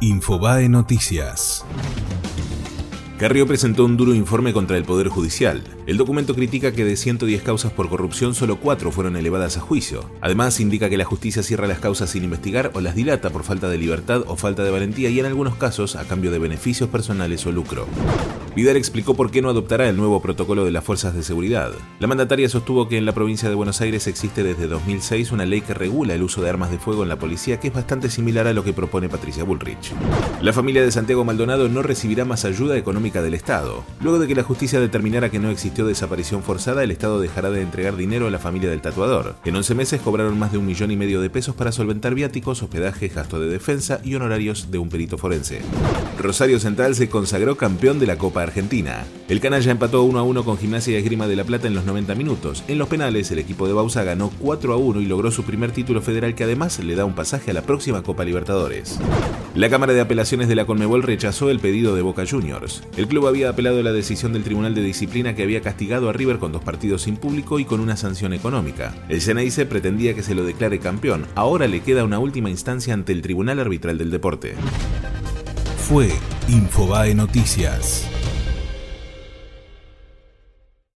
Infobae Noticias. Carrió presentó un duro informe contra el Poder Judicial. El documento critica que de 110 causas por corrupción solo 4 fueron elevadas a juicio. Además, indica que la justicia cierra las causas sin investigar o las dilata por falta de libertad o falta de valentía y en algunos casos a cambio de beneficios personales o lucro. Vidal explicó por qué no adoptará el nuevo protocolo de las fuerzas de seguridad. La mandataria sostuvo que en la provincia de Buenos Aires existe desde 2006 una ley que regula el uso de armas de fuego en la policía que es bastante similar a lo que propone Patricia Bullrich. La familia de Santiago Maldonado no recibirá más ayuda económica del Estado. Luego de que la justicia determinara que no existió desaparición forzada, el Estado dejará de entregar dinero a la familia del tatuador. En 11 meses cobraron más de un millón y medio de pesos para solventar viáticos, hospedaje, gasto de defensa y honorarios de un perito forense. Rosario Central se consagró campeón de la Copa Argentina. El canalla empató 1 a 1 con Gimnasia y Esgrima de la Plata en los 90 minutos. En los penales, el equipo de Bausa ganó 4 a 1 y logró su primer título federal que además le da un pasaje a la próxima Copa Libertadores. La Cámara de Apelaciones de la Conmebol rechazó el pedido de Boca Juniors. El club había apelado la decisión del Tribunal de Disciplina que había castigado a River con dos partidos sin público y con una sanción económica. El Ceneice pretendía que se lo declare campeón. Ahora le queda una última instancia ante el Tribunal Arbitral del Deporte. Fue Infobae Noticias.